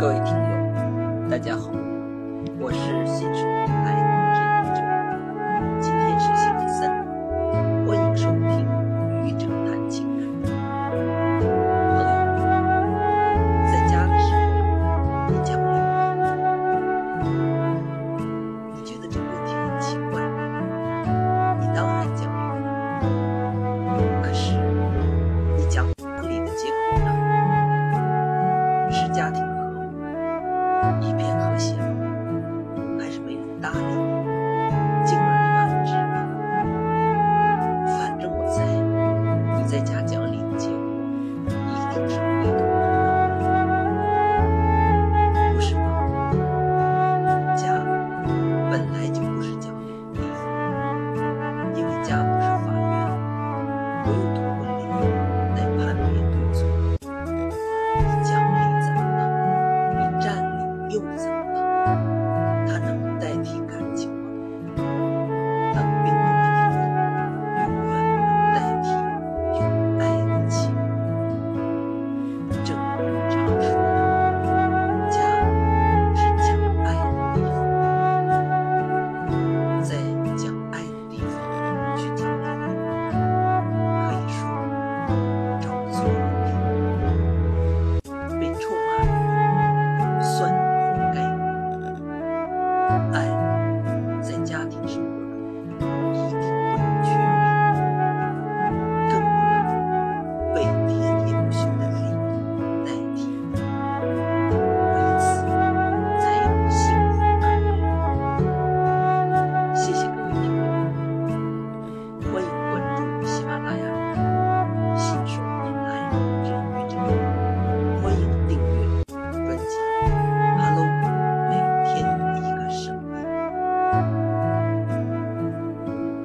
各位听友大家好我是柚子